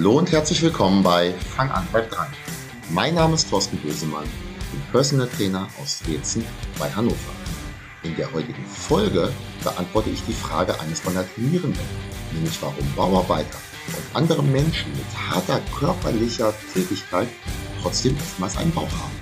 Hallo und herzlich willkommen bei Fang an, bleib dran. Mein Name ist Thorsten Bösemann, bin Personal Trainer aus Wezen bei Hannover. In der heutigen Folge beantworte ich die Frage eines meiner Trainierenden, nämlich warum Bauarbeiter und andere Menschen mit harter körperlicher Tätigkeit trotzdem oftmals einen Bauch haben.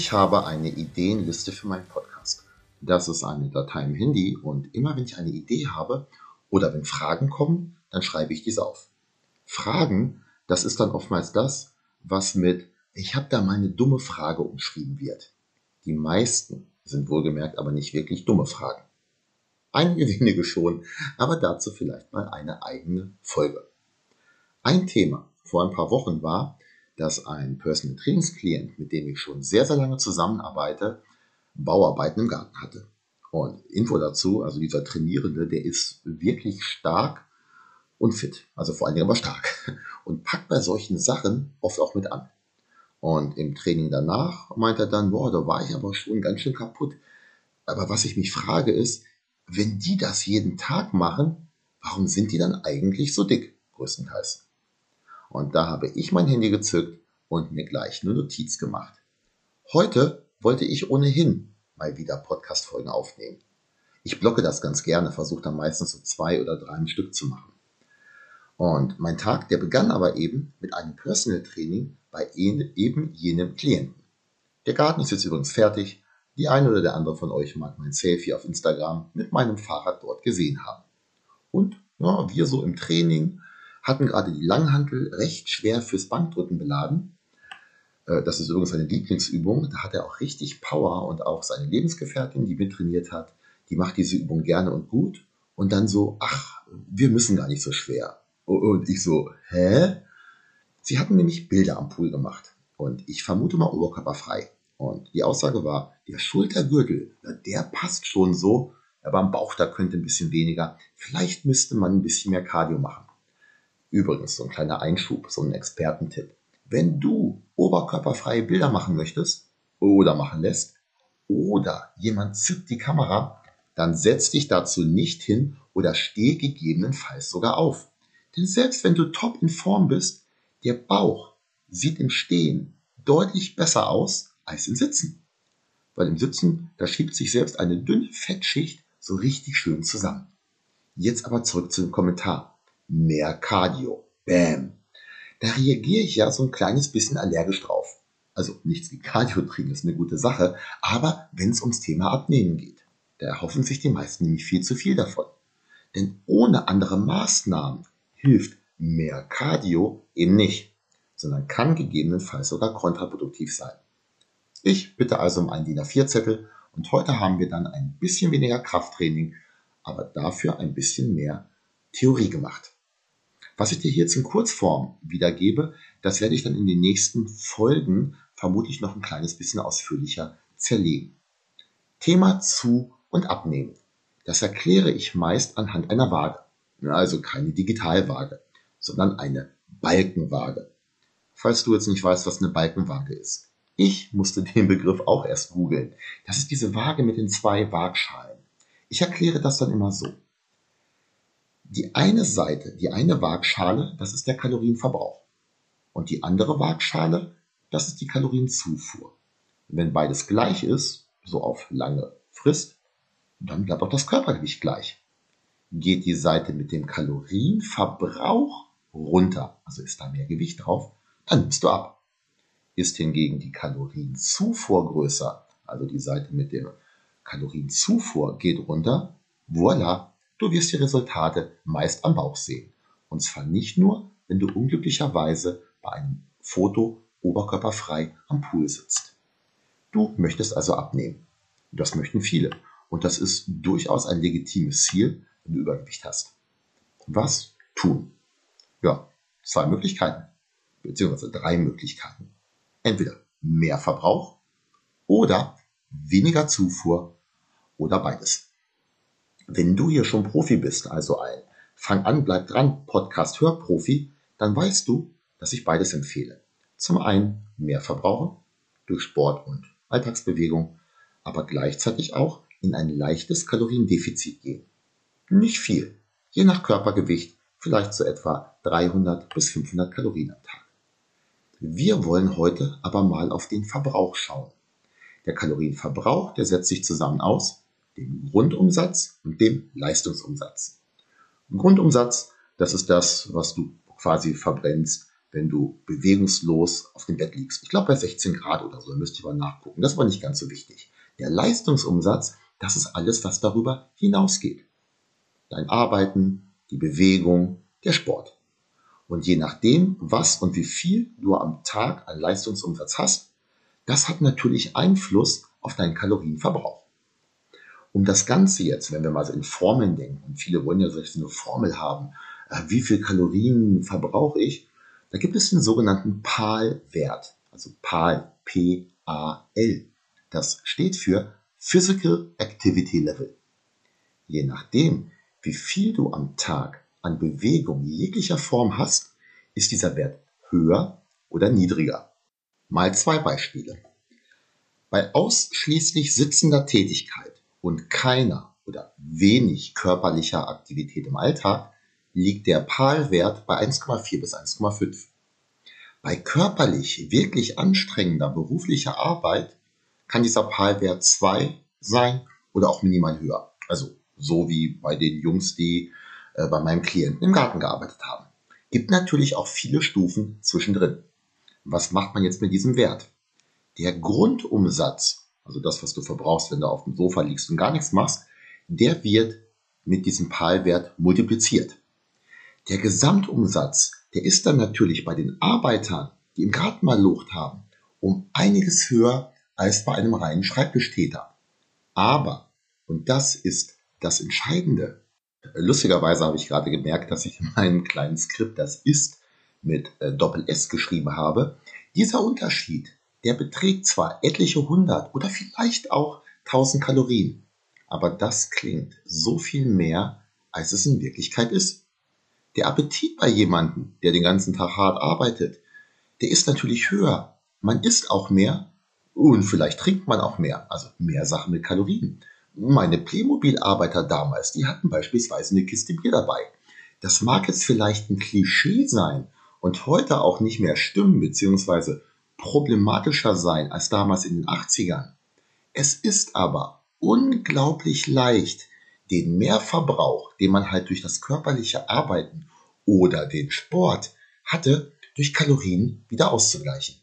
Ich habe eine Ideenliste für meinen Podcast. Das ist eine Datei im Handy und immer wenn ich eine Idee habe oder wenn Fragen kommen, dann schreibe ich diese auf. Fragen, das ist dann oftmals das, was mit ich habe da meine dumme Frage umschrieben wird. Die meisten sind wohlgemerkt aber nicht wirklich dumme Fragen. Einige wenige schon, aber dazu vielleicht mal eine eigene Folge. Ein Thema vor ein paar Wochen war, dass ein Personal Trainingsklient, mit dem ich schon sehr, sehr lange zusammenarbeite, Bauarbeiten im Garten hatte. Und Info dazu, also dieser Trainierende, der ist wirklich stark und fit, also vor allen Dingen aber stark und packt bei solchen Sachen oft auch mit an. Und im Training danach meint er dann, boah, da war ich aber schon ganz schön kaputt. Aber was ich mich frage ist, wenn die das jeden Tag machen, warum sind die dann eigentlich so dick, größtenteils? Und da habe ich mein Handy gezückt und mir gleich eine Notiz gemacht. Heute wollte ich ohnehin mal wieder Podcast-Folgen aufnehmen. Ich blocke das ganz gerne, versuche dann meistens so zwei oder drei im Stück zu machen. Und mein Tag, der begann aber eben mit einem Personal Training bei eben jenem Klienten. Der Garten ist jetzt übrigens fertig. Die eine oder der andere von euch mag mein Selfie auf Instagram mit meinem Fahrrad dort gesehen haben. Und ja, wir so im Training hatten gerade die Langhantel recht schwer fürs Bankdrücken beladen. Äh, das ist übrigens seine Lieblingsübung. Da hat er auch richtig Power und auch seine Lebensgefährtin, die mittrainiert hat, die macht diese Übung gerne und gut. Und dann so, ach, wir müssen gar nicht so schwer. Und ich so, hä? Sie hatten nämlich Bilder am Pool gemacht. Und ich vermute mal oberkörperfrei. Und die Aussage war, der Schultergürtel, der passt schon so, aber am Bauch, da könnte ein bisschen weniger. Vielleicht müsste man ein bisschen mehr Cardio machen. Übrigens, so ein kleiner Einschub, so ein Expertentipp. Wenn du oberkörperfreie Bilder machen möchtest oder machen lässt oder jemand zückt die Kamera, dann setz dich dazu nicht hin oder steh gegebenenfalls sogar auf. Denn selbst wenn du top in Form bist, der Bauch sieht im Stehen deutlich besser aus als im Sitzen. Weil im Sitzen, da schiebt sich selbst eine dünne Fettschicht so richtig schön zusammen. Jetzt aber zurück zu dem Kommentar mehr Cardio. Bam. Da reagiere ich ja so ein kleines bisschen allergisch drauf. Also nichts wie Cardio trinken ist eine gute Sache, aber wenn es ums Thema Abnehmen geht, da erhoffen sich die meisten nämlich viel zu viel davon. Denn ohne andere Maßnahmen hilft mehr Cardio eben nicht, sondern kann gegebenenfalls sogar kontraproduktiv sein. Ich bitte also um einen DIN A4-Zettel und heute haben wir dann ein bisschen weniger Krafttraining, aber dafür ein bisschen mehr Theorie gemacht. Was ich dir hier in Kurzform wiedergebe, das werde ich dann in den nächsten Folgen vermutlich noch ein kleines bisschen ausführlicher zerlegen. Thema zu und abnehmen. Das erkläre ich meist anhand einer Waage. Also keine Digitalwaage, sondern eine Balkenwaage. Falls du jetzt nicht weißt, was eine Balkenwaage ist. Ich musste den Begriff auch erst googeln. Das ist diese Waage mit den zwei Waagschalen. Ich erkläre das dann immer so. Die eine Seite, die eine Waagschale, das ist der Kalorienverbrauch. Und die andere Waagschale, das ist die Kalorienzufuhr. Und wenn beides gleich ist, so auf lange Frist, dann bleibt auch das Körpergewicht gleich. Geht die Seite mit dem Kalorienverbrauch runter, also ist da mehr Gewicht drauf, dann nimmst du ab. Ist hingegen die Kalorienzufuhr größer, also die Seite mit der Kalorienzufuhr geht runter, voilà, Du wirst die Resultate meist am Bauch sehen. Und zwar nicht nur, wenn du unglücklicherweise bei einem Foto oberkörperfrei am Pool sitzt. Du möchtest also abnehmen. Das möchten viele. Und das ist durchaus ein legitimes Ziel, wenn du Übergewicht hast. Was tun? Ja, zwei Möglichkeiten, beziehungsweise drei Möglichkeiten. Entweder mehr Verbrauch oder weniger Zufuhr oder beides. Wenn du hier schon Profi bist, also ein Fang an, bleib dran Podcast Hörprofi, dann weißt du, dass ich beides empfehle. Zum einen mehr verbrauchen durch Sport und Alltagsbewegung, aber gleichzeitig auch in ein leichtes Kaloriendefizit gehen. Nicht viel, je nach Körpergewicht vielleicht so etwa 300 bis 500 Kalorien am Tag. Wir wollen heute aber mal auf den Verbrauch schauen. Der Kalorienverbrauch, der setzt sich zusammen aus dem Grundumsatz und dem Leistungsumsatz. Grundumsatz, das ist das, was du quasi verbrennst, wenn du bewegungslos auf dem Bett liegst. Ich glaube bei 16 Grad oder so, da müsst ihr mal nachgucken. Das war nicht ganz so wichtig. Der Leistungsumsatz, das ist alles, was darüber hinausgeht. Dein Arbeiten, die Bewegung, der Sport. Und je nachdem, was und wie viel du am Tag an Leistungsumsatz hast, das hat natürlich Einfluss auf deinen Kalorienverbrauch. Um das Ganze jetzt, wenn wir mal in Formeln denken, und viele wollen ja so eine Formel haben, äh, wie viel Kalorien verbrauche ich, da gibt es den sogenannten PAL-Wert, also PAL, P-A-L. Das steht für Physical Activity Level. Je nachdem, wie viel du am Tag an Bewegung jeglicher Form hast, ist dieser Wert höher oder niedriger. Mal zwei Beispiele. Bei ausschließlich sitzender Tätigkeit und keiner oder wenig körperlicher Aktivität im Alltag liegt der PAL-Wert bei 1,4 bis 1,5. Bei körperlich wirklich anstrengender beruflicher Arbeit kann dieser PAL-Wert 2 sein oder auch minimal höher. Also so wie bei den Jungs, die äh, bei meinem Klienten im Garten gearbeitet haben. Gibt natürlich auch viele Stufen zwischendrin. Was macht man jetzt mit diesem Wert? Der Grundumsatz, also das, was du verbrauchst, wenn du auf dem Sofa liegst und gar nichts machst, der wird mit diesem PAL-Wert multipliziert. Der Gesamtumsatz, der ist dann natürlich bei den Arbeitern, die im Garten mal Lucht haben, um einiges höher als bei einem reinen Schreibtischtäter. Aber, und das ist das Entscheidende, lustigerweise habe ich gerade gemerkt, dass ich in meinem kleinen Skript das ist mit äh, Doppel-S geschrieben habe. Dieser Unterschied, der beträgt zwar etliche hundert oder vielleicht auch tausend Kalorien, aber das klingt so viel mehr, als es in Wirklichkeit ist. Der Appetit bei jemandem, der den ganzen Tag hart arbeitet, der ist natürlich höher. Man isst auch mehr und vielleicht trinkt man auch mehr, also mehr Sachen mit Kalorien. Meine Playmobil-Arbeiter damals, die hatten beispielsweise eine Kiste Bier dabei. Das mag jetzt vielleicht ein Klischee sein und heute auch nicht mehr stimmen bzw. problematischer sein als damals in den 80ern. Es ist aber unglaublich leicht, den Mehrverbrauch, den man halt durch das körperliche Arbeiten oder den Sport hatte, durch Kalorien wieder auszugleichen.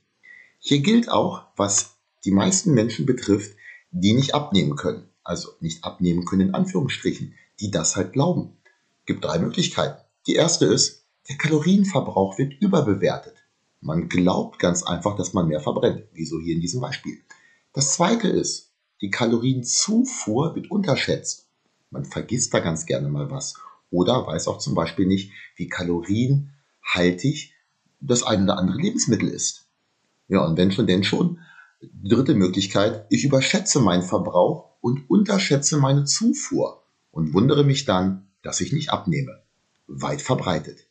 Hier gilt auch, was die meisten Menschen betrifft, die nicht abnehmen können also nicht abnehmen können in Anführungsstrichen, die das halt glauben. Gibt drei Möglichkeiten. Die erste ist, der Kalorienverbrauch wird überbewertet. Man glaubt ganz einfach, dass man mehr verbrennt, wie so hier in diesem Beispiel. Das zweite ist, die Kalorienzufuhr wird unterschätzt. Man vergisst da ganz gerne mal was oder weiß auch zum Beispiel nicht, wie kalorienhaltig das ein oder andere Lebensmittel ist. Ja, und wenn schon, denn schon. Dritte Möglichkeit, ich überschätze meinen Verbrauch und unterschätze meine Zufuhr und wundere mich dann, dass ich nicht abnehme. Weit verbreitet.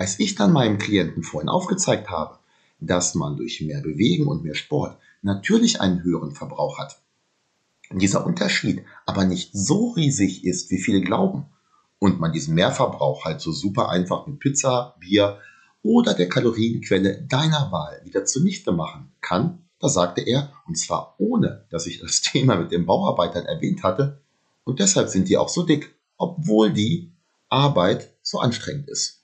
Als ich dann meinem Klienten vorhin aufgezeigt habe, dass man durch mehr Bewegen und mehr Sport natürlich einen höheren Verbrauch hat, dieser Unterschied aber nicht so riesig ist, wie viele glauben, und man diesen Mehrverbrauch halt so super einfach mit Pizza, Bier oder der Kalorienquelle deiner Wahl wieder zunichte machen kann, da sagte er, und zwar ohne, dass ich das Thema mit den Bauarbeitern erwähnt hatte, und deshalb sind die auch so dick, obwohl die Arbeit so anstrengend ist.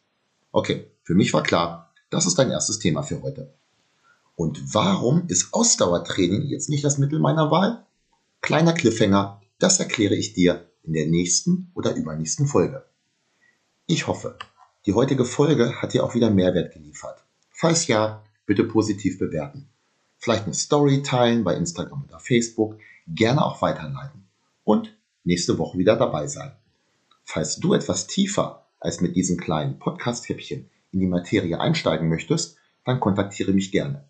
Okay, für mich war klar, das ist dein erstes Thema für heute. Und warum ist Ausdauertraining jetzt nicht das Mittel meiner Wahl? Kleiner Cliffhanger, das erkläre ich dir in der nächsten oder übernächsten Folge. Ich hoffe, die heutige Folge hat dir auch wieder Mehrwert geliefert. Falls ja, bitte positiv bewerten vielleicht eine Story teilen bei Instagram oder Facebook, gerne auch weiterleiten und nächste Woche wieder dabei sein. Falls du etwas tiefer als mit diesem kleinen Podcast-Häppchen in die Materie einsteigen möchtest, dann kontaktiere mich gerne.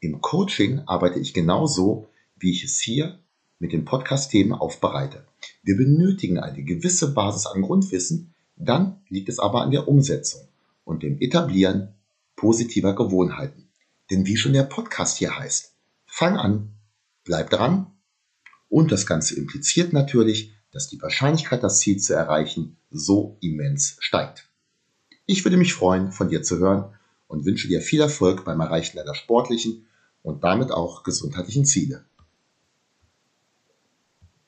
Im Coaching arbeite ich genauso, wie ich es hier mit den Podcast-Themen aufbereite. Wir benötigen eine gewisse Basis an Grundwissen, dann liegt es aber an der Umsetzung und dem Etablieren positiver Gewohnheiten. Denn wie schon der Podcast hier heißt, Fang an, bleib dran und das Ganze impliziert natürlich, dass die Wahrscheinlichkeit, das Ziel zu erreichen, so immens steigt. Ich würde mich freuen, von dir zu hören und wünsche dir viel Erfolg beim Erreichen deiner sportlichen und damit auch gesundheitlichen Ziele.